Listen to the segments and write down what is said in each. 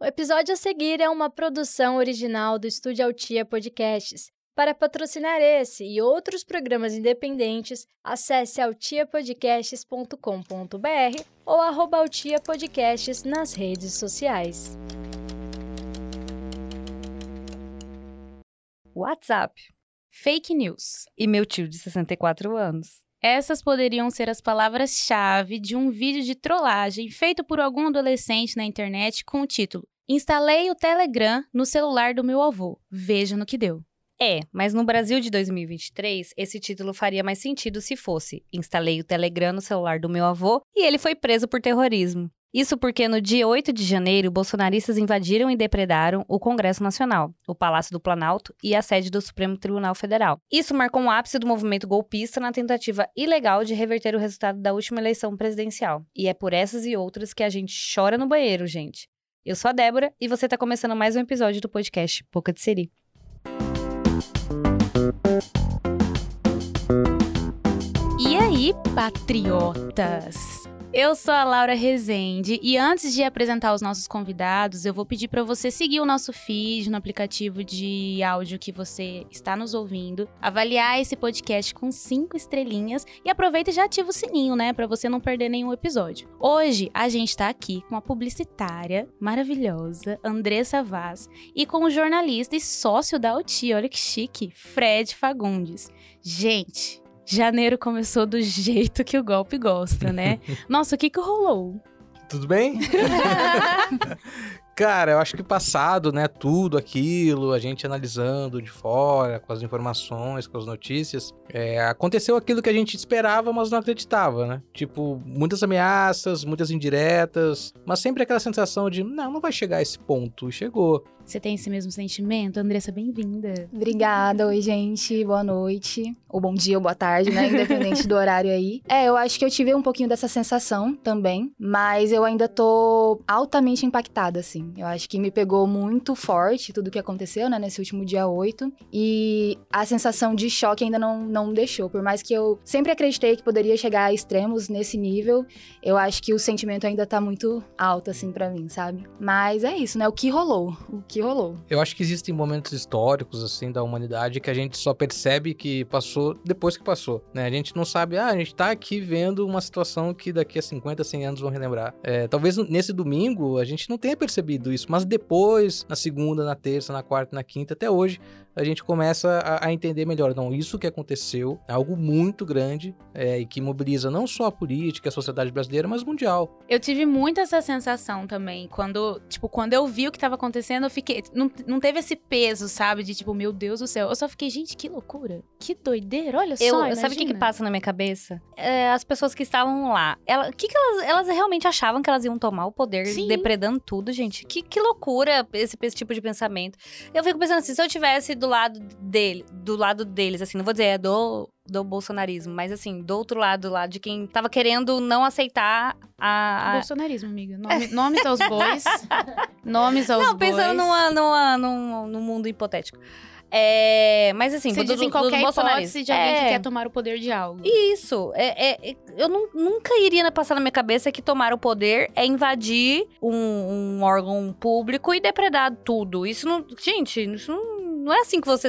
O episódio a seguir é uma produção original do Estúdio Altia Podcasts. Para patrocinar esse e outros programas independentes, acesse altiapodcasts.com.br ou arroba Altia Podcasts nas redes sociais. WhatsApp, Fake news. e meu tio de 64 anos. Essas poderiam ser as palavras-chave de um vídeo de trollagem feito por algum adolescente na internet com o título Instalei o Telegram no celular do meu avô. Veja no que deu. É, mas no Brasil de 2023, esse título faria mais sentido se fosse: instalei o Telegram no celular do meu avô e ele foi preso por terrorismo. Isso porque no dia 8 de janeiro, bolsonaristas invadiram e depredaram o Congresso Nacional, o Palácio do Planalto e a sede do Supremo Tribunal Federal. Isso marcou um ápice do movimento golpista na tentativa ilegal de reverter o resultado da última eleição presidencial. E é por essas e outras que a gente chora no banheiro, gente. Eu sou a Débora e você está começando mais um episódio do podcast Boca de Seri. E aí, patriotas? Eu sou a Laura Rezende e antes de apresentar os nossos convidados, eu vou pedir para você seguir o nosso feed no aplicativo de áudio que você está nos ouvindo, avaliar esse podcast com cinco estrelinhas e aproveita e já ativa o sininho, né, para você não perder nenhum episódio. Hoje a gente tá aqui com a publicitária maravilhosa Andressa Vaz e com o jornalista e sócio da OTI, olha que chique, Fred Fagundes. Gente, Janeiro começou do jeito que o golpe gosta, né? Nossa, o que que rolou? Tudo bem? Cara, eu acho que passado, né, tudo aquilo, a gente analisando de fora, com as informações, com as notícias, é, aconteceu aquilo que a gente esperava, mas não acreditava, né? Tipo, muitas ameaças, muitas indiretas, mas sempre aquela sensação de, não, não vai chegar a esse ponto, e chegou. Você tem esse mesmo sentimento? Andressa, bem-vinda. Obrigada, oi gente, boa noite, ou bom dia ou boa tarde, né, independente do horário aí. É, eu acho que eu tive um pouquinho dessa sensação também, mas eu ainda tô altamente impactada, assim. Eu acho que me pegou muito forte tudo que aconteceu, né, nesse último dia 8, e a sensação de choque ainda não, não deixou. Por mais que eu sempre acreditei que poderia chegar a extremos nesse nível, eu acho que o sentimento ainda tá muito alto, assim, pra mim, sabe? Mas é isso, né, o que rolou, o que rolou. Eu acho que existem momentos históricos, assim, da humanidade que a gente só percebe que passou depois que passou, né? A gente não sabe, ah, a gente tá aqui vendo uma situação que daqui a 50, 100 anos vão relembrar. É, talvez nesse domingo a gente não tenha percebido isso, mas depois, na segunda, na terça, na quarta, na quinta, até hoje, a gente começa a, a entender melhor. Não, isso que aconteceu é algo muito grande é, e que mobiliza não só a política, a sociedade brasileira, mas mundial. Eu tive muito essa sensação também. Quando, tipo, quando eu vi o que tava acontecendo, eu fiquei. Não, não teve esse peso, sabe? De tipo, meu Deus do céu. Eu só fiquei, gente, que loucura. Que doideira. Olha Eu, só. sabe o que, que passa na minha cabeça? É, as pessoas que estavam lá. Ela, o que, que elas, elas realmente achavam que elas iam tomar o poder Sim. depredando tudo, gente? Que, que loucura esse, esse tipo de pensamento. Eu fico pensando assim, se eu tivesse do lado dele, do lado deles, assim, não vou dizer é do, do bolsonarismo, mas assim, do outro lado, lá de quem tava querendo não aceitar a. a- Bolsonarismo, amiga. Nome- nomes aos bois. nomes aos Não, bois. pensando numa, numa, num, num mundo hipotético. É, mas assim, Você do, diz em qualquer hipótese de alguém É. que quer tomar o poder de algo. Isso. É, é- eu nu- nunca iria passar na minha cabeça que tomar o poder é invadir um, um órgão público e depredar tudo. Isso não. Gente, isso não, não é assim que você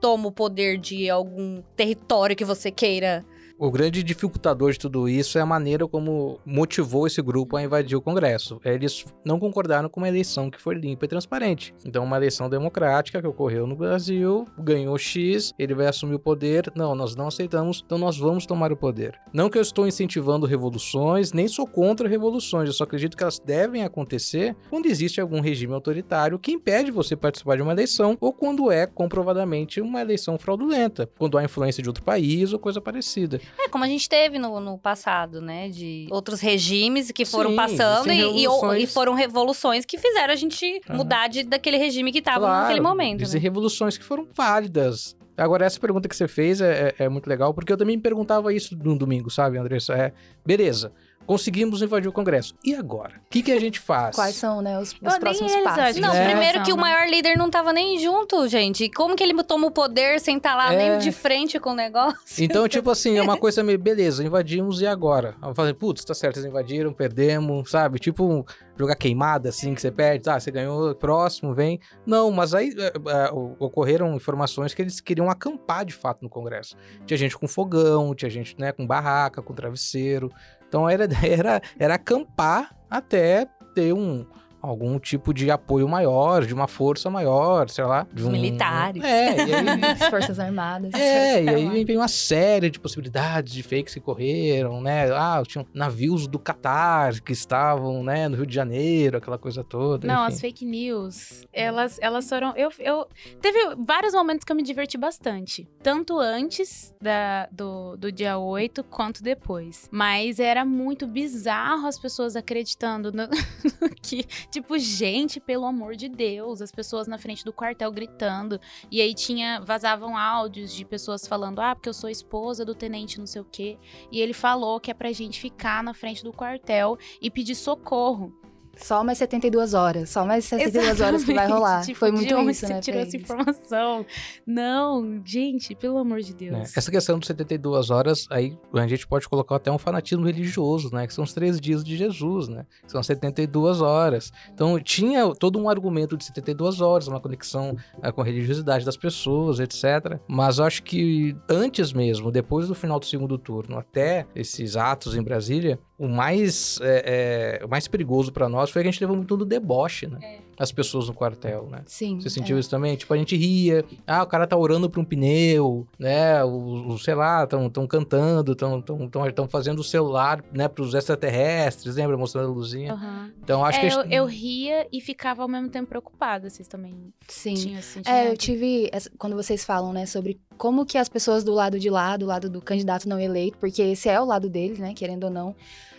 toma o poder de algum território que você queira. O grande dificultador de tudo isso é a maneira como motivou esse grupo a invadir o Congresso. Eles não concordaram com uma eleição que foi limpa e transparente. Então, uma eleição democrática que ocorreu no Brasil, ganhou X, ele vai assumir o poder. Não, nós não aceitamos, então nós vamos tomar o poder. Não que eu estou incentivando revoluções, nem sou contra revoluções, eu só acredito que elas devem acontecer quando existe algum regime autoritário que impede você participar de uma eleição ou quando é comprovadamente uma eleição fraudulenta, quando há influência de outro país ou coisa parecida. É, como a gente teve no, no passado, né? De outros regimes que foram Sim, passando e, e, e foram revoluções que fizeram a gente mudar de, daquele regime que tava Claro, naquele momento. Existem Né? revoluções que foram válidas. Agora, essa pergunta que você fez é, é- é muito legal, porque eu também me perguntava isso no domingo, sabe, Andressa? É, beleza, conseguimos invadir o Congresso. E agora? O que, que a gente faz? Quais são, né, os, os próximos eles, passos? Não, É. primeiro que o maior líder não tava nem junto, gente. Como que ele toma o poder sem estar lá É. nem de frente com o negócio? Então, tipo assim, é uma coisa meio, beleza, invadimos e agora? Eu falei, putz, tá certo, eles invadiram, perdemos, sabe? Tipo, jogar queimada, assim, que você perde, tá, você ganhou, próximo, vem. Não, mas aí é, é, ocorreram informações que eles queriam acampar de fato no Congresso. Tinha gente com fogão, tinha gente, né, com barraca, com travesseiro. Então era, era, era acampar até ter um algum tipo de apoio maior, de uma força maior, sei lá. De um... militares. É, e aí As Forças Armadas. é, e aí vem, uma série de possibilidades de fakes que correram, né? Ah, tinham navios do Catar que estavam, né, no Rio de Janeiro, aquela coisa toda. Não, enfim. as fake news, elas, elas foram. Eu, eu teve vários momentos que eu me diverti bastante. Tanto antes da, do, do dia 8 quanto depois. Mas era muito bizarro as pessoas acreditando no- que, tipo, gente, pelo amor de Deus, as pessoas na frente do quartel gritando. E aí tinha. Vazavam áudios de pessoas falando: ah, porque eu sou esposa do tenente, não sei o quê. E ele falou que é pra gente ficar na frente do quartel e pedir socorro. Só mais 72 horas. Só mais 72 horas que vai Exatamente. rolar. Tipo, Foi muito onde isso, você né? tirou essa informação? Não, gente, pelo amor de né? Deus. Essa questão dos 72 horas, aí a gente pode colocar até um fanatismo religioso, né? Que são os três dias de Jesus, né? Que são 72 horas. Então tinha todo um argumento de 72 horas, uma conexão eh, com a religiosidade das pessoas, etc. Mas eu acho que antes mesmo, depois do final do segundo turno, até esses atos em Brasília, o mais, é, é, o mais perigoso pra nós foi que a gente levou muito do deboche, né? As pessoas no quartel, né? Sim. Você sentiu é. isso também? Tipo, a gente ria. Ah, o cara tá orando pra um pneu, né? O, o- sei lá, tão, tão cantando, tão, tão, tão, tão fazendo o celular, né, pros extraterrestres, lembra? Mostrando a luzinha. Aham. Então, acho É, que... a eu, gente- eu ria e ficava ao mesmo tempo preocupada. Vocês também Sim. tinham esse É, sentimento? eu tive. Quando vocês falam, né, sobre como que as pessoas do lado de lá, do lado do candidato não eleito, porque esse é o lado deles, né, querendo ou não,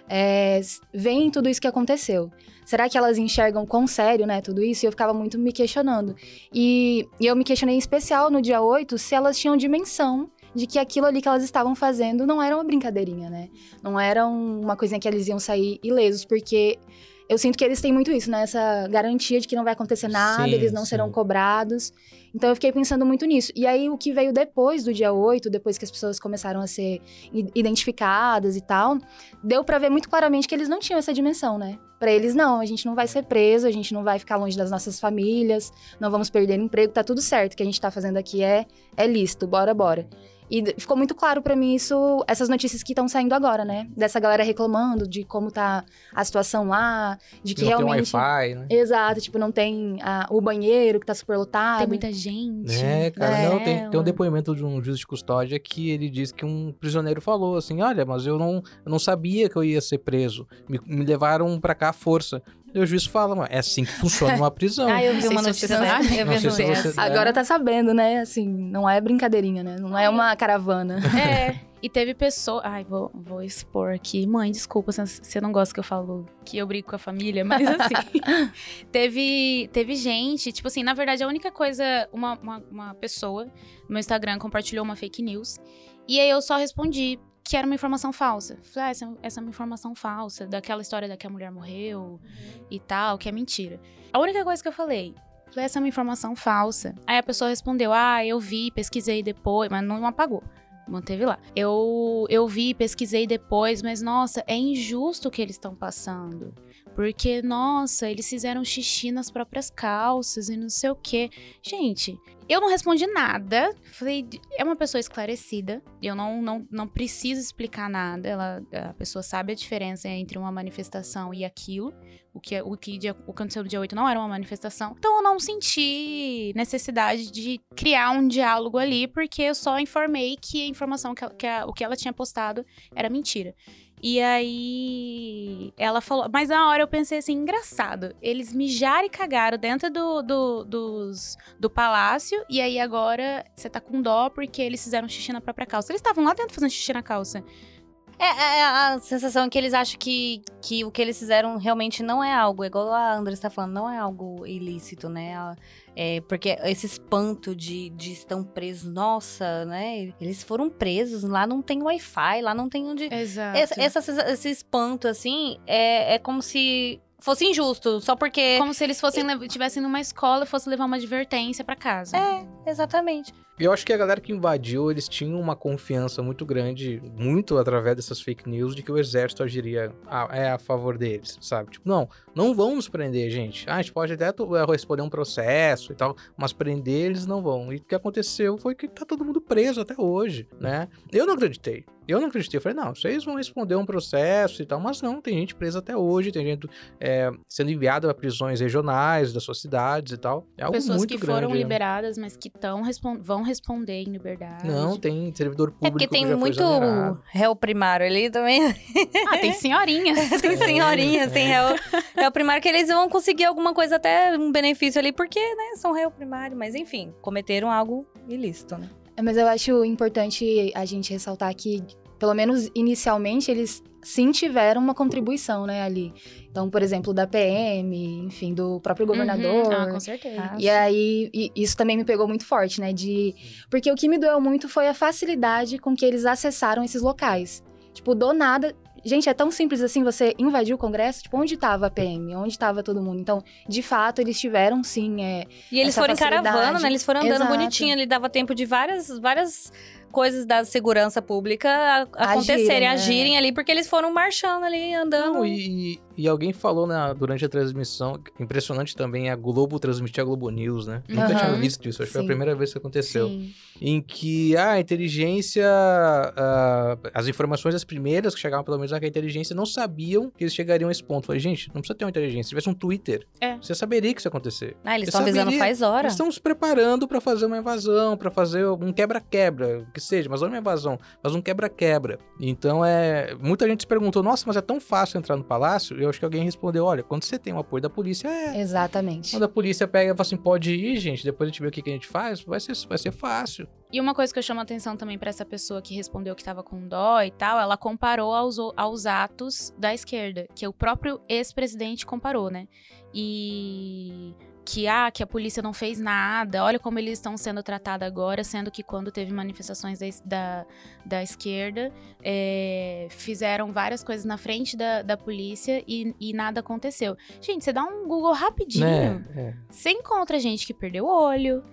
é, veem tudo isso que aconteceu. Será que elas enxergam quão sério, né, tudo isso? E eu ficava muito me questionando. E, e eu me questionei em especial no dia 8 se elas tinham dimensão de que aquilo ali que elas estavam fazendo não era uma brincadeirinha, né? Não era um- uma coisinha que eles iam sair ilesos, porque eu sinto que eles têm muito isso, né? Essa garantia de que não vai acontecer nada, Sim, eles não sim. serão cobrados. Então eu fiquei pensando muito nisso. E aí o que veio depois do dia 8, depois que as pessoas começaram a ser identificadas e tal, deu pra ver muito claramente que eles não tinham essa dimensão, né? Pra eles não, a gente não vai ser preso, a gente não vai ficar longe das nossas famílias, não vamos perder emprego, tá tudo certo. O que a gente tá fazendo aqui é é lícito, bora bora. E ficou muito claro pra mim isso, essas notícias que estão saindo agora, né? Dessa galera reclamando de como tá a situação lá, de que não realmente tem Wi-Fi, né? Exato, tipo, não tem ah, o banheiro que tá super lotado. Tem muita gente. É, cara, É, não, tem, tem um depoimento de um juiz de custódia que ele diz que um prisioneiro falou assim, olha, mas eu não, eu não sabia que eu ia ser preso, me, me levaram pra cá à força. E o juiz fala, "Mas é assim que funciona uma prisão. Ah, eu vi uma se você notícia. Não sei se você-. Agora tá sabendo, né? Assim, não é brincadeira, né? Não é uma caravana. É. E teve pessoa. Ai, vou, vou expor aqui. Mãe, desculpa se você não gosta que eu falo que eu brigo com a família, mas assim. teve, teve gente, tipo assim, na verdade, a única coisa. Uma, uma, uma pessoa no meu Instagram compartilhou uma fake news. E aí eu só respondi que era uma informação falsa. Falei, ah, essa, essa é uma informação falsa, daquela história da que a mulher morreu e tal, que é mentira. A única coisa que eu falei. Falei, essa é uma informação falsa. Aí a pessoa respondeu: Ah, eu vi, pesquisei depois, mas não apagou. Manteve lá. Eu, eu vi, pesquisei depois, mas nossa, é injusto o que eles estão passando. Porque, nossa, eles fizeram xixi nas próprias calças e não sei o quê. Gente, eu não respondi nada. Falei, é uma pessoa esclarecida. Eu não, não, não preciso explicar nada. Ela, a pessoa sabe a diferença entre uma manifestação e aquilo. O que, o que dia- o aconteceu no dia 8 não era uma manifestação. Então eu não senti necessidade de criar um diálogo ali, porque eu só informei que a informação que, ela- que a- o que ela tinha postado era mentira. E aí ela falou, mas na hora eu pensei assim, engraçado, eles mijaram e cagaram dentro do, do, dos, do palácio, e aí agora você tá com dó porque eles fizeram xixi na própria calça. Eles estavam lá dentro fazendo xixi na calça. É, é, a sensação é que eles acham que, que o que eles fizeram realmente não é algo, igual a André está falando, não é algo ilícito, né? É, porque esse espanto de, de estão presos, nossa, né? Eles foram presos, lá não tem Wi-Fi, lá não tem onde. Exato. Esse, essa- esse espanto, assim, é, é como se fosse injusto, só porque. Como se eles fossem lev- tivessem numa escola e fossem levar uma advertência pra casa. É, exatamente. E eu acho que a galera que invadiu, eles tinham uma confiança muito grande, muito através dessas fake news, de que o exército agiria a, é a favor deles, sabe? Tipo, não, não vão nos prender, gente. Ah, a gente pode até eh, responder um processo e tal, mas prender eles não vão. E o que aconteceu foi que tá todo mundo preso até hoje, né? Eu não acreditei. Eu não acreditei. Eu falei, não, vocês vão responder um processo e tal, mas não, tem gente presa até hoje, tem gente é, sendo enviada para prisões regionais das suas cidades e tal. É algo Pessoas muito que grande. foram né? liberadas, mas que tão respon- vão responder em liberdade. Não, tem servidor público É porque tem que já foi muito réu primário ali também. Ah, tem senhorinhas. tem senhorinhas, tem réu, réu primário que eles vão conseguir alguma coisa, até um benefício ali, porque, né, são réu primário. Mas enfim, cometeram algo ilícito, né? É, Mas eu acho importante a gente ressaltar que, pelo menos inicialmente, eles sim tiveram uma contribuição, né, ali. Então, por exemplo, da PM, enfim, do próprio governador. Uhum. Ah, com certeza. E aí, e isso também me pegou muito forte, né? De. Porque o que me doeu muito foi a facilidade com que eles acessaram esses locais. Tipo, do nada. Gente, é tão simples assim você invadir o Congresso? Tipo, onde tava a PM? Onde tava todo mundo? Então, de fato, eles tiveram, sim, é, E eles foram em caravana, facilidade. né? Eles foram andando Exato. bonitinho. Ele dava tempo de várias, várias coisas da segurança pública a- acontecerem, Agirem, né? agirem ali, porque eles foram marchando ali, andando. Não, e, e alguém falou na- durante a transmissão, impressionante também, a Globo transmitir a Globo News, né? Nunca Aham. tinha visto isso, acho que foi a primeira vez que aconteceu. Sim. Em que ah, a inteligência, ah, as informações, as primeiras que chegavam pelo menos, é que a inteligência não sabiam que eles chegariam a esse ponto. Falei, gente, não precisa ter uma inteligência, se tivesse um Twitter, É. você saberia que isso ia acontecer. Ah, eles estão avisando faz hora. Eles estão se preparando pra fazer uma invasão, pra fazer um quebra-quebra, o que seja, mas não uma invasão, mas um quebra-quebra. Então é. Muita gente se perguntou, nossa, mas é tão fácil entrar no palácio? E eu acho que alguém respondeu: olha, quando você tem o apoio da polícia, é. exatamente. Quando a polícia pega e fala assim, pode ir, gente, depois a gente vê o que, que a gente faz, vai ser, vai ser fácil. E uma coisa que eu chamo a atenção também pra essa pessoa que respondeu que tava com dó e tal, ela comparou aos, aos atos da esquerda, que o próprio ex-presidente comparou, né? E que ah, que a polícia não fez nada, olha como eles estão sendo tratados agora, sendo que quando teve manifestações da, da, da esquerda, é, fizeram várias coisas na frente da, da polícia e, e nada aconteceu. Gente, você dá um Google rapidinho. Né? É. Você encontra gente que perdeu o olho,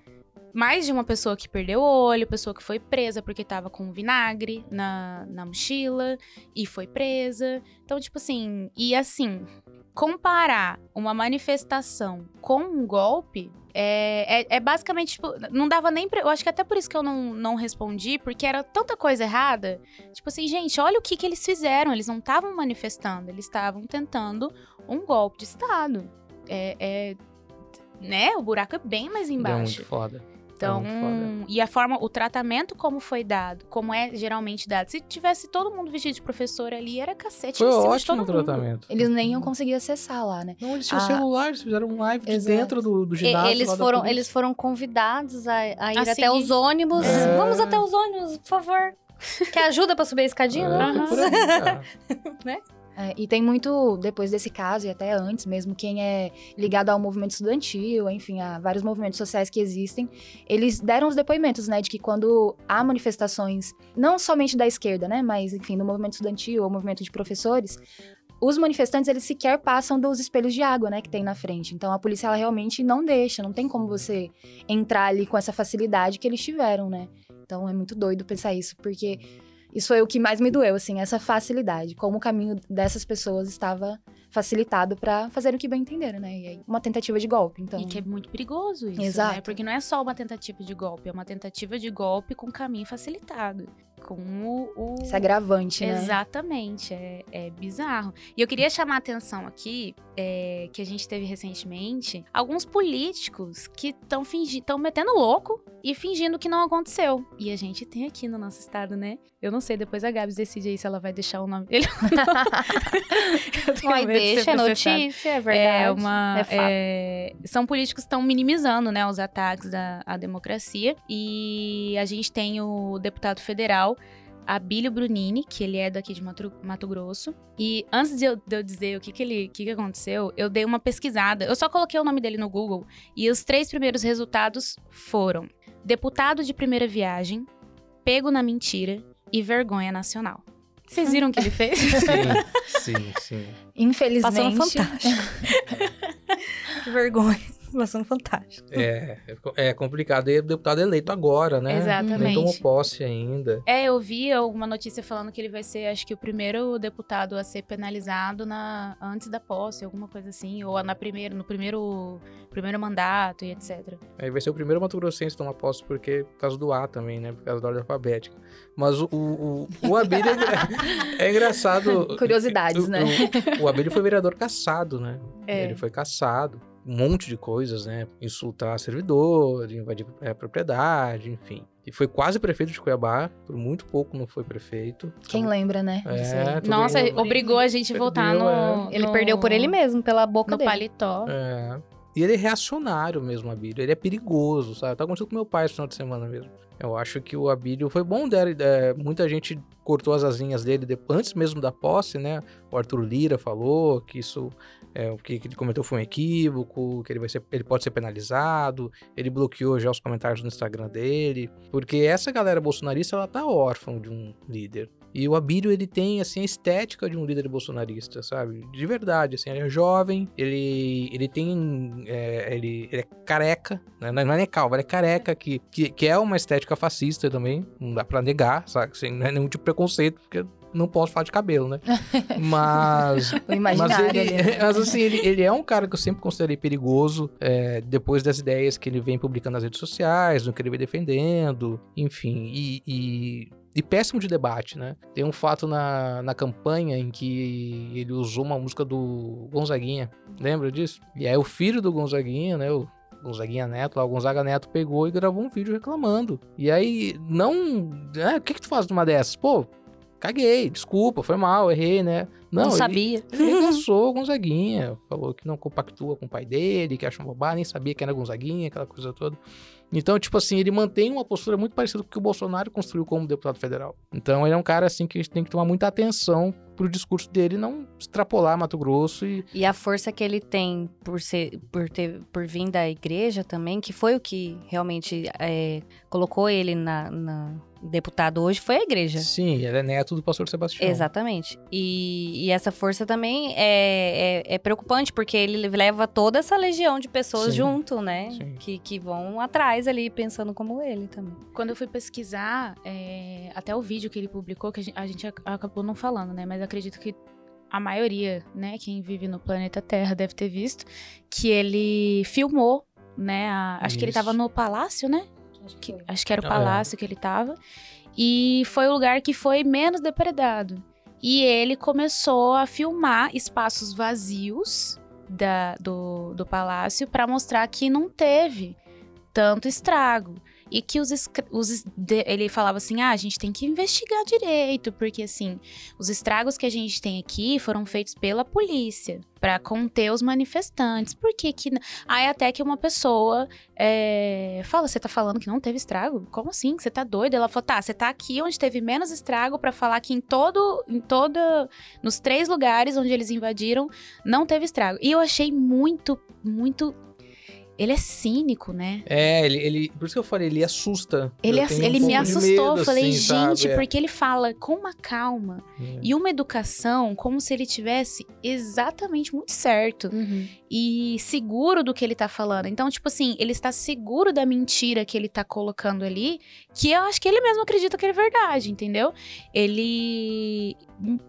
mais de uma pessoa que perdeu o olho, pessoa que foi presa porque tava com vinagre na, na mochila e foi presa. Então, tipo assim, e assim, comparar uma manifestação com um golpe. É, é, é basicamente, tipo, não dava nem pra. Eu acho que até por isso que eu não, não respondi, porque era tanta coisa errada. Tipo assim, gente, olha o que, que eles fizeram. Eles não estavam manifestando, eles estavam tentando um golpe de Estado. É, é, né? O buraco é bem mais embaixo. muito foda. Então, muito foda. e a forma, o tratamento como foi dado, como é geralmente dado. Se tivesse todo mundo vestido de professor ali, era cacete Foi ótimo o tratamento. Eles nem iam conseguir acessar lá, né? Não, eles tinham Ah. celular, eles fizeram um live de Exato. dentro do, do E- ginásio. Eles foram, eles foram convidados a, a ir A até seguir. os ônibus. É. Vamos até os ônibus, por favor. Quer ajuda pra subir a escadinha? É, aí, cara. É, e tem muito, depois desse caso, e até antes mesmo, quem é ligado ao movimento estudantil, enfim, a vários movimentos sociais que existem, eles deram os depoimentos, né, de que quando há manifestações, não somente da esquerda, né, mas, enfim, do movimento estudantil ou movimento de professores, os manifestantes, eles sequer passam dos espelhos de água, né, que tem na frente. Então, a polícia, ela realmente não deixa, não tem como você entrar ali com essa facilidade que eles tiveram, né. Então, é muito doido pensar isso, porque isso foi o que mais me doeu, assim, essa facilidade, como o caminho dessas pessoas estava facilitado pra fazer o que bem entenderam, né? E aí, uma tentativa de golpe, então. E que é muito perigoso isso, né? Exato. Porque não é só uma tentativa de golpe, é uma tentativa de golpe com caminho facilitado. Com o... Esse agravante, né? Exatamente, é, é bizarro. E eu queria chamar a atenção aqui, é, que a gente teve recentemente, alguns políticos que estão fingindo, estão metendo louco e fingindo que não aconteceu. E a gente tem aqui no nosso estado, né? Eu não sei, depois a Gabs decide aí se ela vai deixar o nome dele. Mas deixa, é notícia, é verdade. É uma. é fato. é, são políticos que estão minimizando né, os ataques da, à democracia. E a gente tem o deputado federal Abílio Brunini, que ele é daqui de Mato, Mato Grosso. E antes de eu, de eu dizer o que, que, ele, o que, que aconteceu, eu dei uma pesquisada. Eu só coloquei o nome dele no Google e os três primeiros resultados foram: deputado de primeira viagem, pego na mentira e vergonha nacional. Vocês viram o que ele fez? Sim, sim, sim. Infelizmente. Passando fantástico. que vergonha. Passando fantástico. É, é complicado. E é deputado eleito agora, né? Exatamente. Nem tomou posse ainda. É, eu vi alguma notícia falando que ele vai ser, acho que o primeiro deputado a ser penalizado na, antes da posse, alguma coisa assim, ou na primeiro, no primeiro, primeiro mandato e etc. Aí vai ser o primeiro Mato Grossense a tomar posse, porque por causa do A também, né? Por causa da ordem alfabética. Mas o, o, o, o Abílio é, é engraçado. Curiosidades, O- né? O, o Abílio foi vereador caçado, né? É. Ele foi caçado. Um monte de coisas, né? Insultar servidor, invadir é, propriedade, enfim. E foi quase prefeito de Cuiabá, por muito pouco não foi prefeito. Quem lembra, né? É, Nossa, mundo- obrigou a gente a votar Perdeu, no, Ele no- perdeu por ele mesmo, pela boca no dele. paletó. É. E ele é reacionário mesmo, Abílio. Ele é perigoso, sabe? Tá acontecendo com meu pai esse final de semana mesmo. Eu acho que o Abílio foi bom dele. é, muita gente cortou as asinhas dele de- antes mesmo da posse, né? O Arthur Lira falou que isso. É, o que ele comentou foi um equívoco, que ele, vai ser, ele pode ser penalizado. Ele bloqueou já os comentários no Instagram dele. Porque essa galera bolsonarista, ela tá órfã de um líder. E o Abílio, ele tem, assim, a estética de um líder bolsonarista, sabe? De verdade, assim, ele é jovem, ele, ele tem, é, ele, ele é careca, né? não é nem calvo, ele é careca, que, que, que é uma estética fascista também, não dá pra negar, sabe? Assim, não é nenhum tipo de preconceito, porque não posso falar de cabelo, né? Mas... Mas, ele, né? mas assim, ele, ele é um cara que eu sempre considerei perigoso, é, depois das ideias que ele vem publicando nas redes sociais, do que ele vem defendendo, enfim, e, e, e péssimo de debate, né? Tem um fato na, na campanha em que ele usou uma música do Gonzaguinha, lembra disso? E aí o filho do Gonzaguinha, né, o Gonzaguinha Neto, lá, o Gonzaga Neto pegou e gravou um vídeo reclamando. E aí, não. É, o que, que tu faz numa dessas? Pô, caguei, desculpa, foi mal, errei, né? Não, ele- sabia. ele regaçou o Gonzaguinha, falou que não compactua com o pai dele, que acha um bobagem, nem sabia que era Gonzaguinha, aquela coisa toda. Então, tipo assim, ele mantém uma postura muito parecida com o que o Bolsonaro construiu como deputado federal. Então, ele é um cara, assim, que a gente tem que tomar muita atenção pro discurso dele não extrapolar Mato Grosso e... E a força que ele tem por ser, por ter, por vir da igreja também, que foi o que realmente é, colocou ele na, na deputado hoje, foi a igreja. Sim, ele é neto do pastor Sebastião. Exatamente. E, e essa força também é, é, é preocupante, porque ele leva toda essa legião de pessoas Sim. junto, né? Sim. Que, que vão atrás ali, pensando como ele também. Quando eu fui pesquisar, é, até o vídeo que ele publicou, que a gente, a gente ac- acabou não falando, né? Mas acredito que a maioria, né, quem vive no planeta Terra deve ter visto, que ele filmou, né? a- acho que ele Isso. tava no palácio, né? Que- acho que era o Ah, é. palácio que ele tava. E foi o lugar que foi menos depredado. E ele começou a filmar espaços vazios da- do, do palácio para mostrar que não teve tanto estrago. E que os, os ele falava assim: ah, a gente tem que investigar direito, porque assim, os estragos que a gente tem aqui foram feitos pela polícia para conter os manifestantes. Por que que. Aí até que uma pessoa é, fala: você tá falando que não teve estrago? Como assim? Você tá doido? Ela falou: tá, você tá aqui onde teve menos estrago para falar que em todo. Em toda. Nos três lugares onde eles invadiram, não teve estrago. E eu achei muito, muito. Ele é cínico, né? É, ele, ele... Por isso que eu falei, ele assusta. Ele, ass- tenho um ele me assustou. medo, eu falei, assim, gente, sabe? É. porque ele fala com uma calma É. e uma educação como se ele tivesse exatamente muito certo Uhum. e seguro do que ele tá falando. Então, tipo assim, ele está seguro da mentira que ele tá colocando ali, que eu acho que ele mesmo acredita que é verdade, entendeu? Ele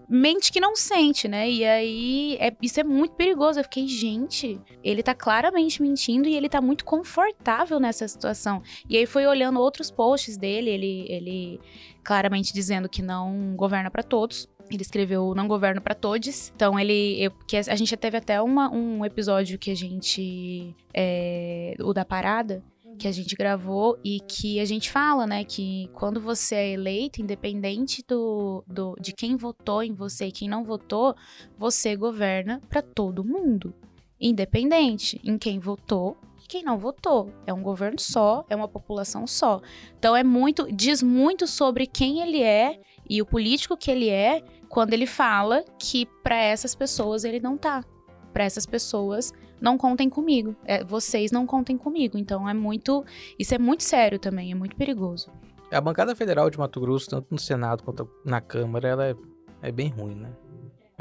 mente que não sente, né? E aí, é- isso é muito perigoso. Eu fiquei, gente, ele tá claramente mentindo e ele tá muito confortável nessa situação. E aí foi olhando outros posts dele, ele, ele claramente dizendo que não governa pra todos. Ele escreveu Não Governo pra Todos. Então, ele. eu- que a gente teve até uma, um episódio que a gente. é, o da parada. Que a gente gravou e que a gente fala, né? Que quando você é eleito, independente do, do, de quem votou em você e quem não votou, você governa pra todo mundo. Independente em quem votou quem não votou. É um governo só, é uma população só. Então é muito. Diz muito sobre quem ele é e o político que ele é quando ele fala que para essas pessoas ele não tá. Para essas pessoas não contem comigo. É, vocês não contem comigo. Então é muito, isso é muito sério também, é muito perigoso. A bancada federal de Mato Grosso, tanto no Senado quanto na Câmara, ela é, é bem ruim, né?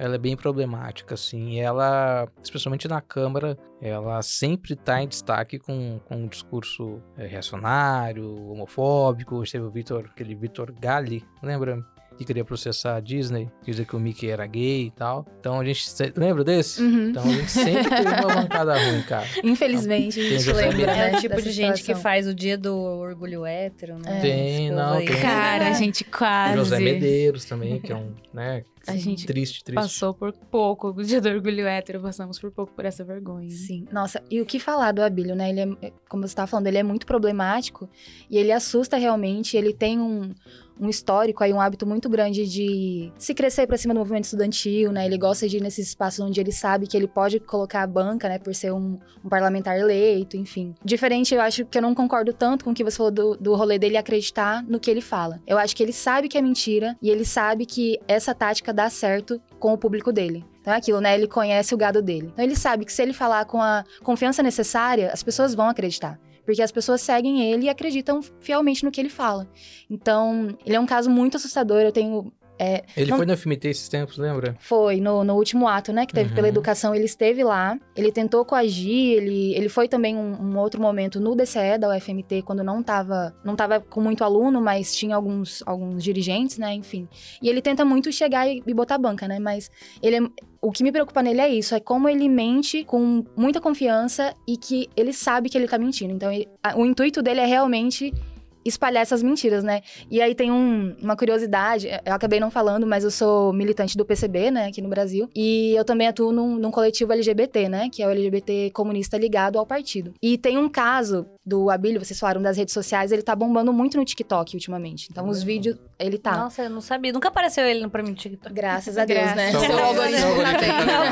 Ela é bem problemática, assim. E ela, especialmente na Câmara, ela sempre está em destaque com, com um discurso é, reacionário, homofóbico. Teve o Vitor, aquele Vitor Galli, lembra? Que queria processar a Disney, dizer que o Mickey era gay e tal. Então a gente. Lembra desse? Uhum. Então a gente sempre teve uma bancada ruim, cara. Infelizmente, a gente lembra, né? É o tipo de gente que situação. faz o dia do orgulho hétero, né? É. Tem, não, tem. Cara, a gente quase José Medeiros também, que é um, né? A gente triste, triste. passou por pouco. O dia do orgulho hétero, passamos por pouco por essa vergonha. Sim, nossa, e o que falar do Abílio, né? Ele é, como você estava falando, ele é muito problemático e ele assusta realmente. Ele tem um, um histórico aí, um hábito muito grande de se crescer pra cima do movimento estudantil, né? Ele gosta de ir nesses espaços onde ele sabe que ele pode colocar a banca, né? Por ser um, um parlamentar eleito, enfim. Diferente, eu acho que eu não concordo tanto com o que você falou do, do rolê dele acreditar no que ele fala. Eu acho que ele sabe que é mentira e ele sabe que essa tática dá certo com o público dele. Então é aquilo, né? Ele conhece o gado dele. Então ele sabe que se ele falar com a confiança necessária, as pessoas vão acreditar. Porque as pessoas seguem ele e acreditam fielmente no que ele fala. Então, ele é um caso muito assustador. Eu tenho. É, Ele Não- foi no FMT esses tempos, lembra? foi no, no último ato, né? Que teve Uhum. pela educação, ele esteve lá. Ele tentou coagir, ele, ele foi também um, um outro momento no DCE da UFMT, quando não tava, não tava com muito aluno, mas tinha alguns, alguns dirigentes, né? Enfim. E ele tenta muito chegar e, e botar banca, né? Mas ele é- o que me preocupa nele é isso, é como ele mente com muita confiança e que ele sabe que ele tá mentindo. Então, ele- a- o intuito dele é realmente espalhar essas mentiras, né? E aí tem um- uma curiosidade, eu acabei não falando, mas eu sou militante do PCB, né, aqui no Brasil. E eu também atuo num, num coletivo LGBT, né, que é o LGBT comunista ligado ao partido. E tem um caso do Abílio, vocês falaram das redes sociais, ele tá bombando muito no TikTok ultimamente. Então os vídeos, ele tá. Nossa, eu não sabia. Nunca apareceu ele pra mim no TikTok. Graças a Deus, Graças. né? Seu Seu algoritmo tá tá bem. legal.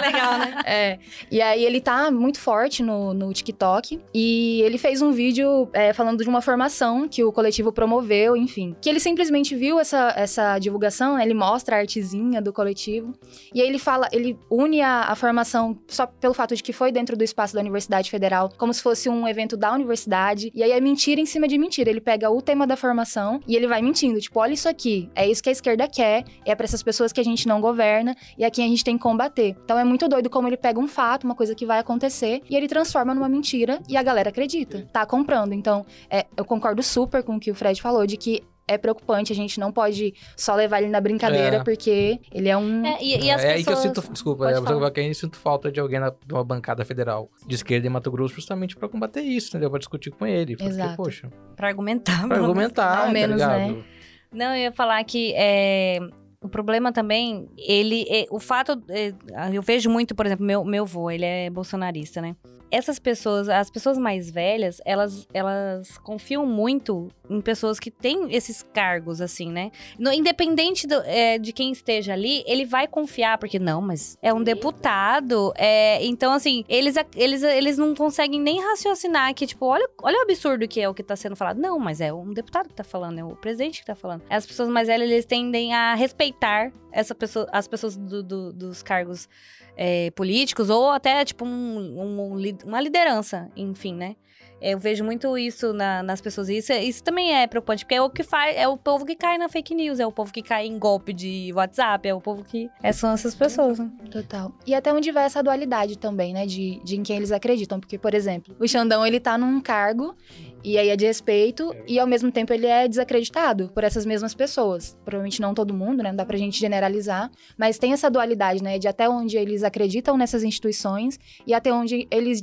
Legal, né? É. E aí ele tá muito forte no, no TikTok. E ele fez um vídeo é, falando de uma formação que o coletivo promoveu, enfim. Que ele simplesmente viu essa, essa divulgação, né? ele mostra a artezinha do coletivo. E aí ele fala, ele une a, a formação só pelo fato de que foi dentro do espaço da Universidade Federal, como se fosse um evento da universidade. E aí é mentira em cima de mentira. Ele pega o tema da formação e ele vai mentindo. Tipo, olha isso aqui. É isso que a esquerda quer. É pra essas pessoas que a gente não governa. E aqui a gente tem que combater. Então é muito doido como ele pega um fato, uma coisa que vai acontecer, e ele transforma numa mentira e a galera acredita. Tá comprando. Então, é, eu concordo super com o que o Fred falou, de que é preocupante, a gente não pode só levar ele na brincadeira, É. porque ele é um. É, e, e as é aí que eu pessoas... sinto, desculpa, Pode é, falar. eu sinto falta de alguém na, de uma bancada federal de esquerda em Mato Grosso justamente pra combater isso, entendeu? Pra discutir com ele. Porque, Exato. poxa, Pra argumentar. pra argumentar, Ao tá menos, ligado? né? Não, eu ia falar que é, o problema também, ele, é, o fato, é, eu vejo muito, por exemplo, meu, meu vô, ele é bolsonarista, né? Essas pessoas, as pessoas mais velhas, elas, elas confiam muito em pessoas que têm esses cargos, assim, né? No- independente do- é, de quem esteja ali, ele vai confiar, porque não, mas é um deputado. é, então, assim, eles, eles, eles não conseguem nem raciocinar que, tipo, olha, olha o absurdo que é o que tá sendo falado. Não, mas é um deputado que tá falando, é o presidente que tá falando. As pessoas mais velhas, eles tendem a respeitar essa pessoa, as pessoas do- do- dos cargos é, políticos ou até, tipo, um- um uma liderança, enfim, né? Eu vejo muito isso na- nas pessoas. Isso, isso também é preocupante, porque é o que faz, é o povo que cai na fake news, é o povo que cai em golpe de WhatsApp, é o povo que. É, são essas pessoas, né? Total. E até onde vai essa dualidade também, né? De, de em quem eles acreditam. Porque, por exemplo, o Xandão, ele tá num cargo e aí é de respeito e ao mesmo tempo ele é desacreditado por essas mesmas pessoas. Provavelmente não todo mundo, né? Não dá pra gente generalizar. Mas tem essa dualidade, né? De até onde eles acreditam nessas instituições e até onde eles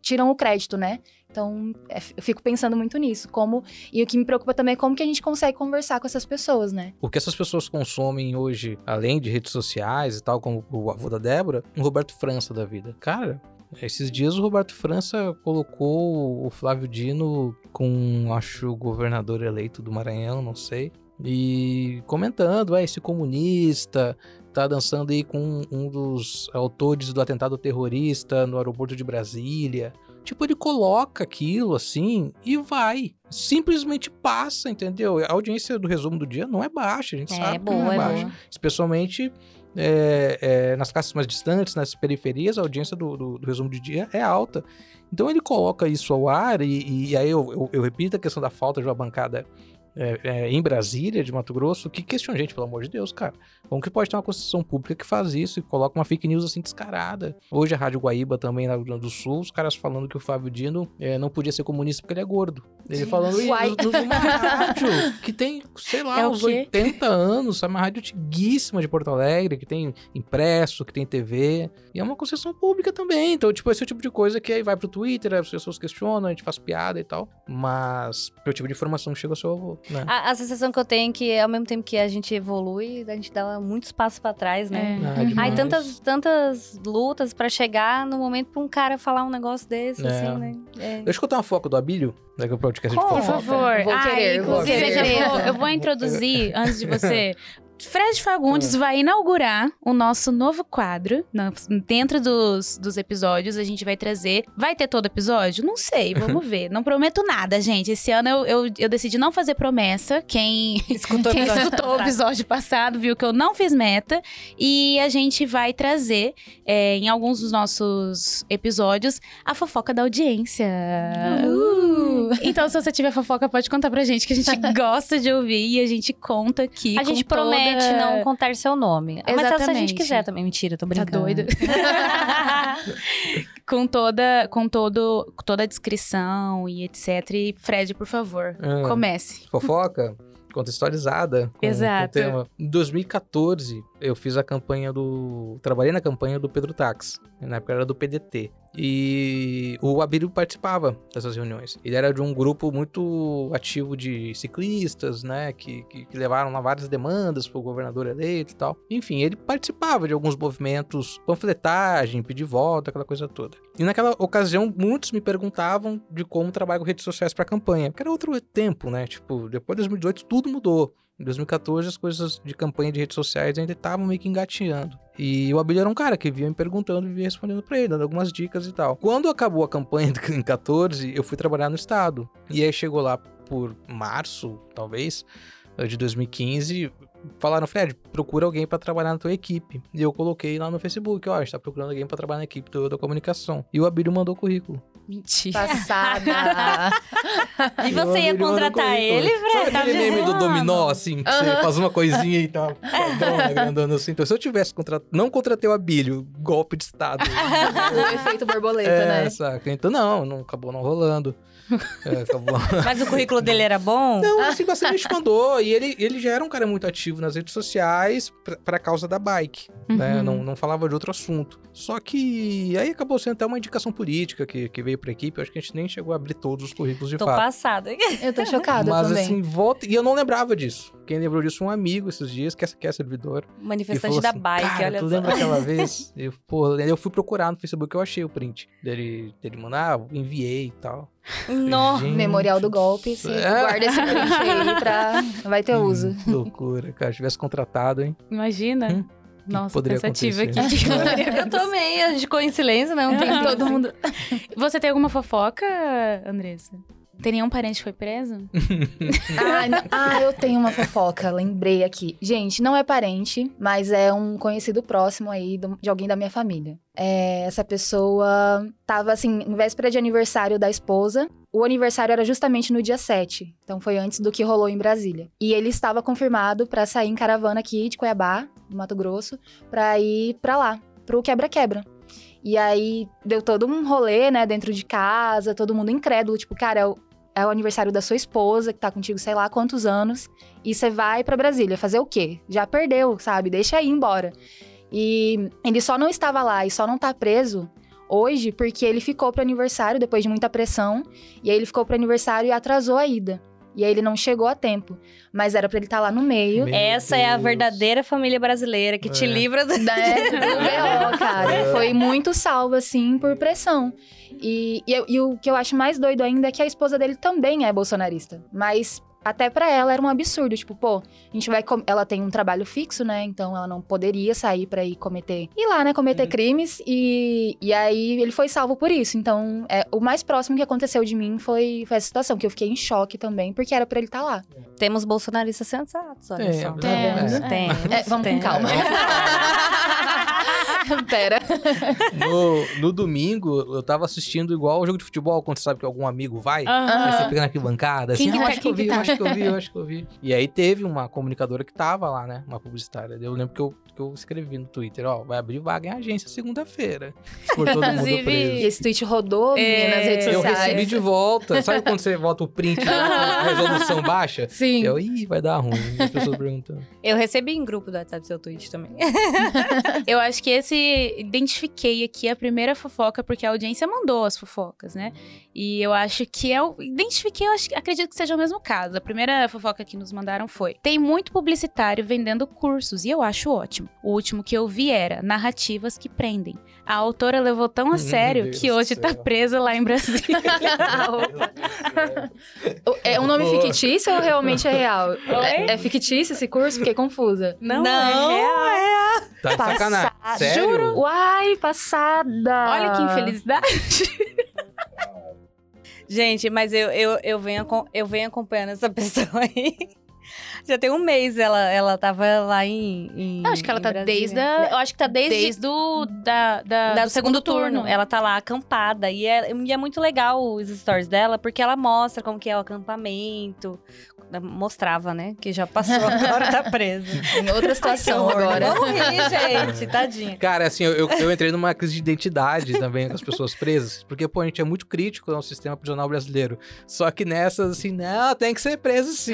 tiram o crédito, né? Então, é, eu fico pensando muito nisso. Como... E o que me preocupa também é como que a gente consegue conversar com essas pessoas, né? O que essas pessoas consomem hoje, além de redes sociais e tal, como o avô da Débora, o Roberto França da vida. Cara, esses dias o Roberto França colocou o Flávio Dino com, acho, o governador eleito do Maranhão, não sei. E comentando, é, esse comunista tá dançando aí com um dos autores do atentado terrorista no aeroporto de Brasília. Tipo, ele coloca aquilo assim e vai. Simplesmente passa, entendeu? A audiência do resumo do dia não é baixa, a gente É, sabe que boa, não é, é baixa. boa. Especialmente é, é, nas classes mais distantes, nas periferias, a audiência do, do- do resumo de dia é alta. Então ele coloca isso ao ar e, e aí eu, eu- eu repito a questão da falta de uma bancada é, é, em Brasília, de Mato Grosso, que questiona, gente, pelo amor de Deus, cara. Como que pode ter uma construção pública que faz isso e coloca uma fake news assim descarada? Hoje a Rádio Guaíba também, na Rio Grande do Sul, os caras falando que o Flávio Dino é, não podia ser comunista porque ele é gordo. Ele falando isso Uai. no- numa rádio que tem, sei lá, É uns quê? 80 anos, sabe? Uma rádio antiguíssima de Porto Alegre, que tem impresso, que tem TV. E é uma concessão pública também. Então, tipo, esse é o tipo de coisa que aí vai pro Twitter, as pessoas questionam, a gente faz piada e tal. Mas é o tipo de informação que chega ao seu avô, né? A, a sensação que eu tenho é que, ao mesmo tempo que a gente evolui, a gente dá muitos passos pra trás, né? É. Ah, Ai, tantas, tantas lutas pra chegar no momento pra um cara falar um negócio desse, É. assim, né? É. Deixa eu contar uma fofoca do Abílio, né, que é podcast de Por Por favor. Vou Ah, querer, vou inclusive, querer. eu vou, eu vou introduzir, antes de você. Fred Fagundes vai inaugurar o nosso novo quadro. Dentro dos, dos episódios, a gente vai trazer. Vai ter todo episódio? Não sei, vamos ver. Não prometo nada, gente. Esse ano eu, eu, eu decidi não fazer promessa. Quem, Escutou o quem episódio escutou o passado. episódio passado viu que eu não fiz meta. E a gente vai trazer, é, em alguns dos nossos episódios, a fofoca da audiência. Uh! Então, se você tiver fofoca, pode contar pra gente, que a gente gosta de ouvir e a gente conta aqui. A com gente toda- promete não contar seu nome. Mas se a gente quiser também. Mentira, tô Tá brincando. doida? com toda, com todo, com toda a descrição e etc. E Fred, por favor, Ah. comece. Fofoca contextualizada com, Exato. com o tema. Em 2014, eu fiz a campanha do... Trabalhei na campanha do Pedro Tax. Na época era do PDT. E o Abílio participava dessas reuniões. Ele era de um grupo muito ativo de ciclistas, né? Que, que, que levaram lá várias demandas pro governador eleito e tal. Enfim, ele participava de alguns movimentos, panfletagem, pedir voto, aquela coisa toda. E naquela ocasião, muitos me perguntavam de como trabalhar com redes sociais pra campanha. Porque era outro tempo, né? Tipo, depois de 2018 tudo mudou. Em 2014 as coisas de campanha de redes sociais ainda estavam meio que engateando. E o Abílio era um cara que via me perguntando e via respondendo pra ele, dando algumas dicas e tal. Quando acabou a campanha em 14, eu fui trabalhar no estado. E aí chegou lá por março, talvez, de 2015, falaram, Fred, procura alguém pra trabalhar na tua equipe. E eu coloquei lá no Facebook, ó, gente tá procurando alguém pra trabalhar na equipe do- da comunicação. E o Abílio mandou currículo. Mentira. Passada. E você ia contratar ele, Fred? Sabe Tá aquele meme do dominó, assim? Que você faz uma coisinha e tá padrão, andando assim. Então, se eu tivesse contratado... Não contratei o Abílio, golpe de Estado. o efeito borboleta, é, né? saca? Então, não, não acabou não rolando. É, acabou... Mas o currículo dele era bom? Não, assim, bastante gente mandou. E ele, ele já era um cara muito ativo nas redes sociais pra, pra causa da bike, né? Uhum. Não, não falava de outro assunto. Só que aí acabou sendo até uma indicação política que, que veio pra equipe. Eu acho que a gente nem chegou a abrir todos os currículos de Tô fato. passada. Eu tô chocada Mas também. assim, volta. E eu não lembrava disso. Quem lembrou disso foi um amigo esses dias, que é, que é servidor. Manifestante falou da assim, bike, Cara, olha tu só. lembra aquela vez? Eu, pô, eu fui procurar no Facebook, eu achei o print dele, dele mandar, ah, enviei e tal. Nó. Gente, Memorial do golpe, você É. guarda esse print aí pra... Vai ter uso. Que loucura, cara. Se tivesse contratado, hein? Imagina. Hum, Nossa, poderia pensativa aqui. Eu tô meio, a gente ficou em silêncio, né? Um Tem tempinho. todo mundo. Você tem alguma fofoca, Andressa? Tem nenhum parente que foi preso? Ah, ah, eu tenho uma fofoca, lembrei aqui. Gente, não é parente, mas é um conhecido próximo aí do- de alguém da minha família. É, essa pessoa tava assim, em véspera de aniversário da esposa. O aniversário era justamente no dia 7, então foi antes do que rolou em Brasília. E ele estava confirmado pra sair em caravana aqui de Cuiabá, no Mato Grosso, pra ir pra lá, pro quebra-quebra. E aí deu todo um rolê, né, dentro de casa, todo mundo incrédulo, tipo, cara, é o, é o aniversário da sua esposa, que tá contigo sei lá quantos anos, e você vai pra Brasília fazer o quê? Já perdeu, sabe? Deixa aí embora. E ele só não estava lá e só não tá preso hoje porque ele ficou pro aniversário depois de muita pressão, e aí ele ficou pro aniversário e atrasou a ida. E aí ele não chegou a tempo, mas era pra ele estar lá no meio. Meu Essa é a Deus. verdadeira família brasileira que te É. livra do. né, do BO, cara. Foi muito salvo, assim, por pressão. E, e, e o que eu acho mais doido ainda é que a esposa dele também é bolsonarista. Mas até pra ela era um absurdo, tipo, pô, a gente vai com- ela tem um trabalho fixo, né? Então ela não poderia sair pra ir cometer, ir lá, né, cometer crimes e e aí ele foi salvo por isso. Então, é, o mais próximo que aconteceu de mim foi, foi essa situação, que eu fiquei em choque também, porque era pra ele estar lá. Temos bolsonaristas sensatos, olha Tem, só. Temos, é. Temos, É, vamos com calma. Pera. No, no domingo, eu tava assistindo igual o jogo de futebol, quando você sabe que algum amigo vai. Aham. Aí você fica na arquibancada, Quem assim, que eu tá- acho que eu quem vi, que eu tá? Acho que eu vi, eu acho que eu vi. E aí teve uma comunicadora que tava lá, né? Uma publicitária. Eu lembro que eu, que eu escrevi no Twitter, ó, vai abrir vaga em agência segunda-feira. Se for todo mundo Inclusive, E preso. esse tweet rodou É, nas redes Eu sociais. recebi de volta. Sabe quando você volta o print a resolução baixa? Sim. Eu, ih, vai dar ruim. As pessoas perguntando. Eu recebi em grupo do WhatsApp seu tweet também. Eu acho que esse. Identifiquei aqui a primeira fofoca, porque a audiência mandou as fofocas, né? E eu acho que eu. Identifiquei, eu acho, acredito que seja o mesmo caso. A primeira fofoca que nos mandaram foi: tem muito publicitário vendendo cursos, e eu acho ótimo. O último que eu vi era narrativas que prendem. A autora levou tão a sério Deus que do hoje tá presa lá em Brasília. É um nome fictício ou realmente é real? É, é fictício esse curso? Fiquei confusa. Não, é real. Tá de sacanagem. Sério? Uai, passada! Olha que infelicidade. Gente, mas eu, eu, eu, venho, eu venho acompanhando essa pessoa aí. Já tem um mês ela, ela tava lá em. em Eu acho que ela tá Brasília. desde a- Eu acho que tá desde. Desde o da, da, da- do segundo turno. Ela tá lá acampada. E é, e é muito legal os stories dela, porque ela mostra como que é o acampamento. Mostrava, né? Que já passou, agora tá presa. Em outra situação agora. Vamos rir, gente. Tadinha. Cara, assim, eu, eu, entrei numa crise de identidade também com as pessoas presas. Porque, pô, a gente é muito crítico ao sistema prisional brasileiro. Só que nessas, assim, não, tem que ser preso sim.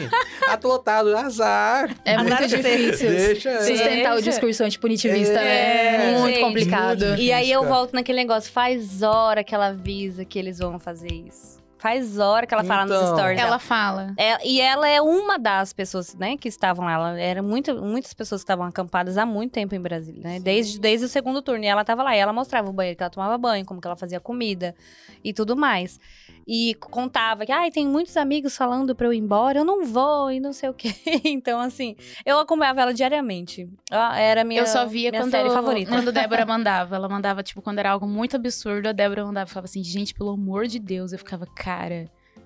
Atolotado, azar. É muito Azar difícil Deixa. sustentar o discurso antipunitivista, É, né? Muito gente, complicado. muito E aí eu cara. volto naquele negócio, faz hora que ela avisa que eles vão fazer isso. Faz hora que ela fala nos Então. stories. Ela dela. fala. É, e ela é uma das pessoas, né, que estavam lá. Ela era muito, muitas pessoas que estavam acampadas há muito tempo em Brasília, né? Desde, desde o segundo turno. E ela tava lá. E ela mostrava o banheiro que ela tomava banho, como que ela fazia comida e tudo mais. E contava que, ai, tem muitos amigos falando pra eu ir embora, eu não vou e não sei o quê. Então, assim, eu acompanhava ela diariamente. Ela Era a minha, eu só via minha quando, série favorita. quando Débora mandava. Ela mandava, tipo, quando era algo muito absurdo, a Débora mandava e falava assim, gente, pelo amor de Deus. Eu ficava, cara,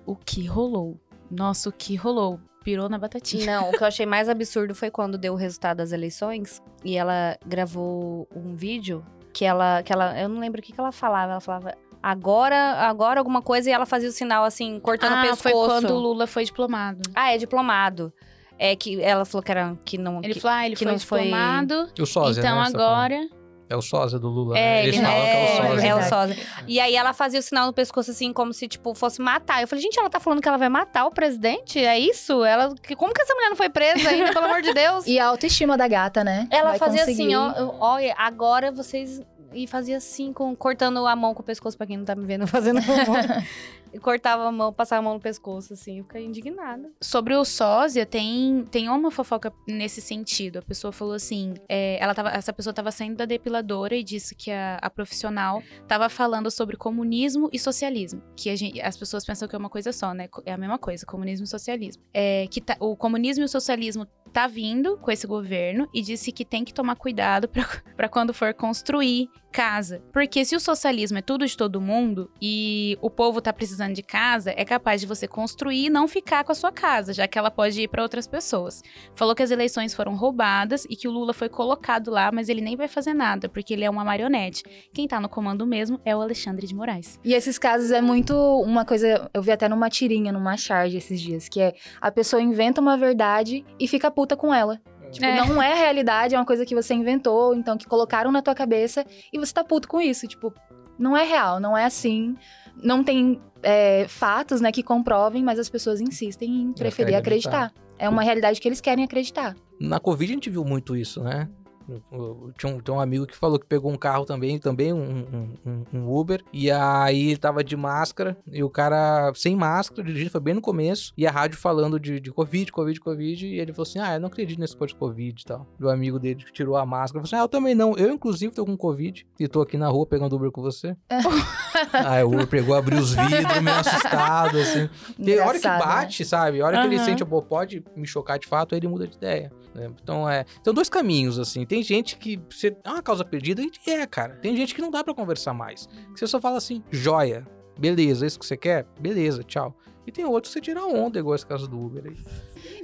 o que rolou? Nossa, o que rolou? Pirou na batatinha. Não, o que eu achei mais absurdo foi quando deu o resultado das eleições e ela gravou um vídeo que ela, que ela eu não lembro o que, que ela falava. Ela falava agora, agora alguma coisa e ela fazia o sinal assim, cortando o ah, pescoço. foi quando o Lula foi diplomado. Ah, é diplomado. É que ela falou que era que não. Ele que- falou, ah, ele que foi não foi- diplomado. E o sósia, então né, tá falando? agora... É o sósia do Lula, É, né? Eles ele falam que é o é, sósia. é o sósia. E aí ela fazia o sinal no pescoço assim, como se, tipo, fosse matar. Eu falei, gente, ela tá falando que ela vai matar o presidente? É isso? Ela. Como que essa mulher não foi presa ainda, pelo amor de Deus? E a autoestima da gata, né? Ela Vai fazia conseguir. assim, ó, olha, agora vocês. E fazia assim, com, cortando a mão com o pescoço, pra quem não tá me vendo fazendo. cortava a mão, passava a mão no pescoço, assim, eu indignada. Sobre o sósia, tem, tem uma fofoca nesse sentido. A pessoa falou assim: é, ela tava, essa pessoa estava saindo da depiladora e disse que a, a profissional estava falando sobre comunismo e socialismo. Que gente- as pessoas pensam que é uma coisa só, né? É a mesma coisa, comunismo e socialismo. É, que tá- o comunismo e o socialismo tá vindo com esse governo e disse que tem que tomar cuidado para quando for construir casa. Porque se o socialismo é tudo de todo mundo e o povo tá precisando de casa, é capaz de você construir e não ficar com a sua casa, já que ela pode ir para outras pessoas. Falou que as eleições foram roubadas e que o Lula foi colocado lá, mas ele nem vai fazer nada, porque ele é uma marionete. Quem tá no comando mesmo é o Alexandre de Moraes. E esses casos é muito uma coisa, eu vi até numa tirinha, numa charge esses dias, que é a pessoa inventa uma verdade e fica puta com ela. Tipo, É. não é realidade, é uma coisa que você inventou, então que colocaram na tua cabeça e você tá puto com isso. Tipo, não é real, não é assim. Não tem é, fatos, né, que comprovem, mas as pessoas insistem em preferir acreditar. acreditar. É uma realidade que eles querem acreditar. Na Covid a gente viu muito isso, né? Tinha um, tinha um amigo que falou que pegou um carro também, também um, um, um Uber, e aí ele tava de máscara, e o cara sem máscara, dirigindo, foi bem no começo, e a rádio falando de, de Covid, Covid, Covid, e ele falou assim: Ah, eu não acredito nesse coisa de Covid e tal. E o amigo dele que tirou a máscara falou assim: Ah, eu também não. Eu, inclusive, tô com Covid e tô aqui na rua pegando Uber com você. aí o Uber pegou, abriu os vidros, meio assustado, assim. E a hora que né? bate, sabe? A hora que ele sente, pô, pode me chocar de fato, aí ele muda de ideia. né? Então, é. Tem dois caminhos, assim. Tem gente que você é uma causa perdida e é, cara. Tem gente que não dá pra conversar mais. Que você só fala assim, joia, beleza, é isso que você quer? Beleza, tchau. E tem outros que você tira onda, igual esse caso do Uber aí.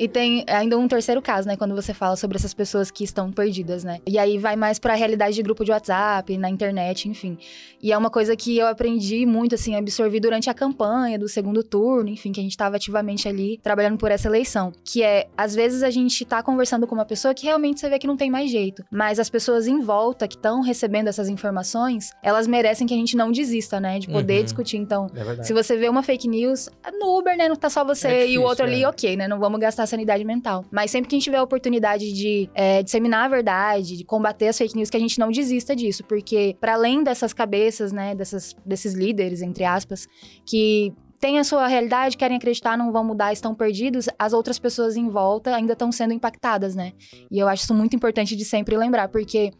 E tem ainda um terceiro caso, né? Quando você fala sobre essas pessoas que estão perdidas, né? E aí vai mais pra realidade de grupo de WhatsApp, na internet, enfim. E é uma coisa que eu aprendi muito, assim, absorvi durante a campanha do segundo turno, enfim, que a gente tava ativamente ali trabalhando por essa eleição. Que é, às vezes a gente tá conversando com uma pessoa que realmente você vê que não tem mais jeito. Mas as pessoas em volta que estão recebendo essas informações, elas merecem que a gente não desista, né? De poder Uhum. discutir. Então, É se você vê uma fake news, no Uber, né? Não tá só você É e difícil, o outro ali, é. ok, né? Não vamos gastar sanidade mental. Mas sempre que a gente tiver a oportunidade de é, disseminar a verdade, de combater as fake news, que a gente não desista disso. Porque, para além dessas cabeças, né? Dessas, desses líderes, entre aspas, que têm a sua realidade, querem acreditar, não vão mudar, estão perdidos, as outras pessoas em volta ainda estão sendo impactadas, né? E eu acho isso muito importante de sempre lembrar, porque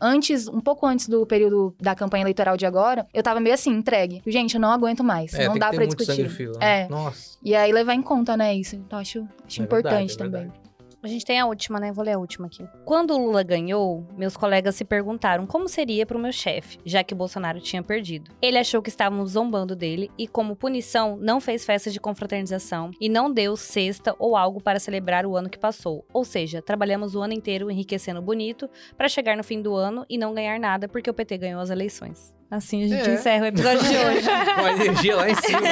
antes, um pouco antes do período da campanha eleitoral de agora, eu tava meio assim, entregue. Gente, eu não aguento mais. É, não dá muito discutir. frio, né? É. Nossa. E aí levar em conta, né, isso. Então acho, acho É importante verdade, é também. verdade. A gente tem a última, né? Vou ler a última aqui. Quando o Lula ganhou, meus colegas se perguntaram como seria pro meu chefe, já que o Bolsonaro tinha perdido. Ele achou que estávamos zombando dele e, como punição, não fez festa de confraternização e não deu cesta ou algo para celebrar o ano que passou. Ou seja, trabalhamos o ano inteiro enriquecendo bonito para chegar no fim do ano e não ganhar nada porque o PT ganhou as eleições. Assim a gente É. encerra o episódio de hoje. Com a energia lá em cima. né?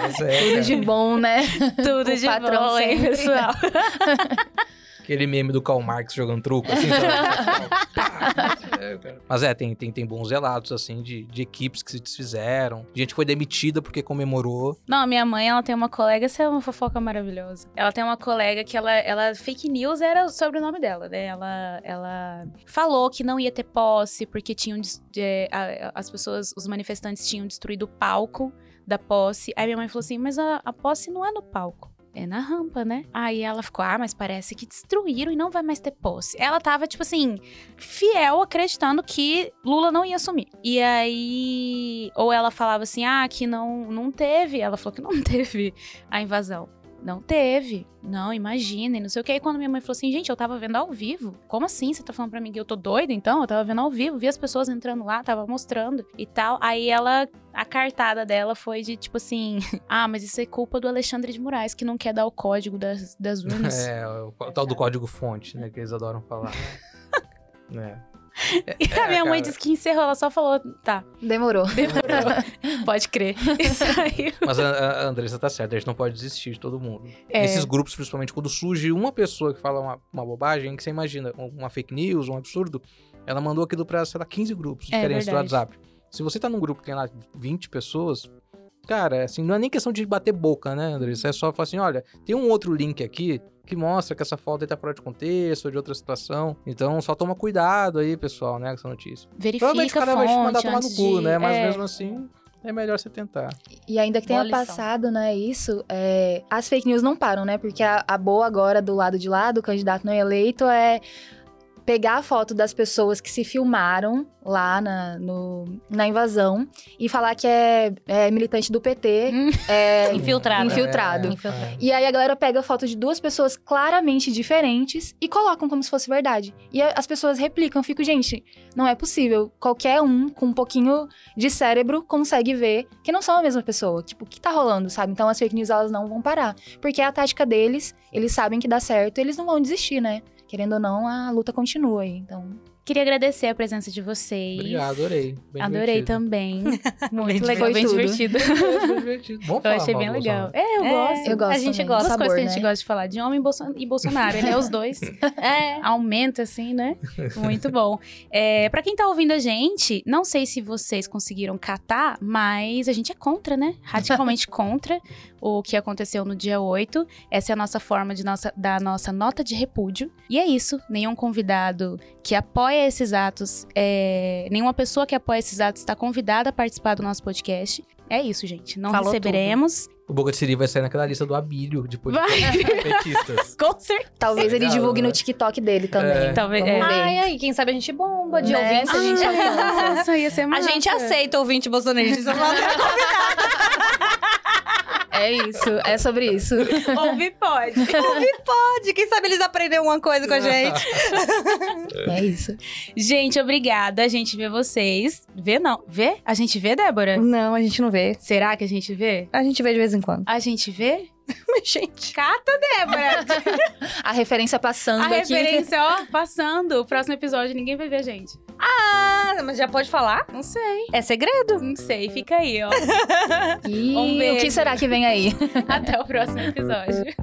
É, Tudo cara. de bom, né? Tudo O de patrão bom, hein, sempre. pessoal? Aquele meme do Karl Marx jogando truco, assim. Mas é, tem, tem, tem bons relatos, assim, de, de equipes que se desfizeram. Gente que foi demitida porque comemorou. Não, minha mãe, ela tem uma colega, essa é uma fofoca maravilhosa. Ela tem uma colega que ela, ela fake news era sobre o nome dela, né? Ela, ela falou que não ia ter posse porque tinham é, as pessoas, os manifestantes tinham destruído o palco da posse. Aí minha mãe falou assim: "Mas a, a posse não é no palco. É na rampa, né? Aí ela ficou, ah, mas parece que destruíram e não vai mais ter posse. Ela tava, tipo assim, fiel, acreditando que Lula não ia assumir. E aí, ou ela falava assim, ah, que não, não teve. Ela falou que não teve a invasão. Não teve. Não, imagina, e não sei o que. Aí quando minha mãe falou assim, gente, eu tava vendo ao vivo. Como assim? Você tá falando pra mim que eu tô doida? Então, eu tava vendo ao vivo, vi as pessoas entrando lá, tava mostrando e tal. Aí ela, a cartada dela foi de tipo assim: ah, mas isso é culpa do Alexandre de Moraes, que não quer dar o código das, das urnas. É, o, o tal do código fonte, né? Que eles adoram falar. é. E a minha mãe disse que encerrou, ela só falou, tá, Demorou. demorou. Pode crer. Isso aí. Mas a, a Andressa tá certa, a gente não pode desistir de todo mundo. É. Esses grupos, principalmente, quando surge uma pessoa que fala uma, uma bobagem, que você imagina, uma fake news, um absurdo, ela mandou aquilo pra, sei lá, 15 grupos É diferentes do. WhatsApp. Se você tá num grupo que tem lá 20 pessoas, cara, assim, não é nem questão de bater boca, né, Andressa? É só falar assim, olha, tem um outro link aqui que mostra que essa foto aí tá fora de contexto ou de outra situação. Então, só toma cuidado aí, pessoal, né, com essa notícia. Verifica Provavelmente o a cara vai te mandar tomar no cu, de- né? Mas é. mesmo assim, é melhor você tentar. E ainda que tenha passado, né, isso, é, as fake news não param, né? Porque a, a boa agora do lado de lá, do candidato não eleito, é pegar a foto das pessoas que se filmaram lá na, no- na invasão e falar que é, é militante do PT. Hum. é, Infiltrado. Infiltrado. É, Infiltrado. E aí a galera pega a foto de duas pessoas claramente diferentes e colocam como se fosse verdade. E as pessoas replicam. Eu fico, gente, não é possível. Qualquer um com um pouquinho de cérebro consegue ver que não são a mesma pessoa. Tipo, o que tá rolando, sabe? Então as fake news elas não vão parar. Porque é a tática deles, eles sabem que dá certo, eles não vão desistir, né? Querendo ou não, a luta continua. Então, Queria agradecer a presença de vocês. Obrigado, adorei. Bem Adorei divertido. também. Muito legal, Foi bem divertido. Bem divertido. Eu falar achei mal bem legal. É, eu É, gosto. Eu gosto A gente também. gosta. Duas Sabor, coisas que a gente né? gosta de falar, de homem e Bolso- Bolsonaro, né? Os dois. É. Aumenta, assim, né? Muito bom. É, para quem tá ouvindo a gente, não sei se vocês conseguiram catar, mas a gente é contra, né? Radicalmente contra o que aconteceu no dia 8. Essa é a nossa forma de nossa, da nossa nota de repúdio. E é isso. Nenhum convidado que apoia esses atos, é, nenhuma pessoa que apoia esses atos está convidada a participar do nosso podcast. É isso, gente. Não Falou receberemos. O Boca de Siri vai sair naquela lista do Abílio de Vai. petistas. Com certeza. Talvez ele Legal, divulgue né? no TikTok dele também. É. Talvez- Vamos é. ver. Ai, ai, quem sabe a gente bomba de Né? ouvintes. Se a gente alcança. Nossa, ia ser A gente aceita ouvinte bolsonarista. É isso, é sobre isso. Ouvir pode. Pode, quem sabe eles aprenderam uma coisa com a gente. É isso. Gente, obrigada. A gente vê vocês. Vê não. Vê? A gente vê, Débora? Não, a gente não vê. Será que a gente vê? A gente vê de vez em quando. A gente vê? Mas, gente. Cata, Débora! A referência passando a aqui. referência, ó, passando. O próximo episódio ninguém vai ver a gente. Ah, mas já pode falar? Não sei. É segredo. Não sei. Fica aí, ó. Ih, Um o que será que vem aí? Até o próximo episódio.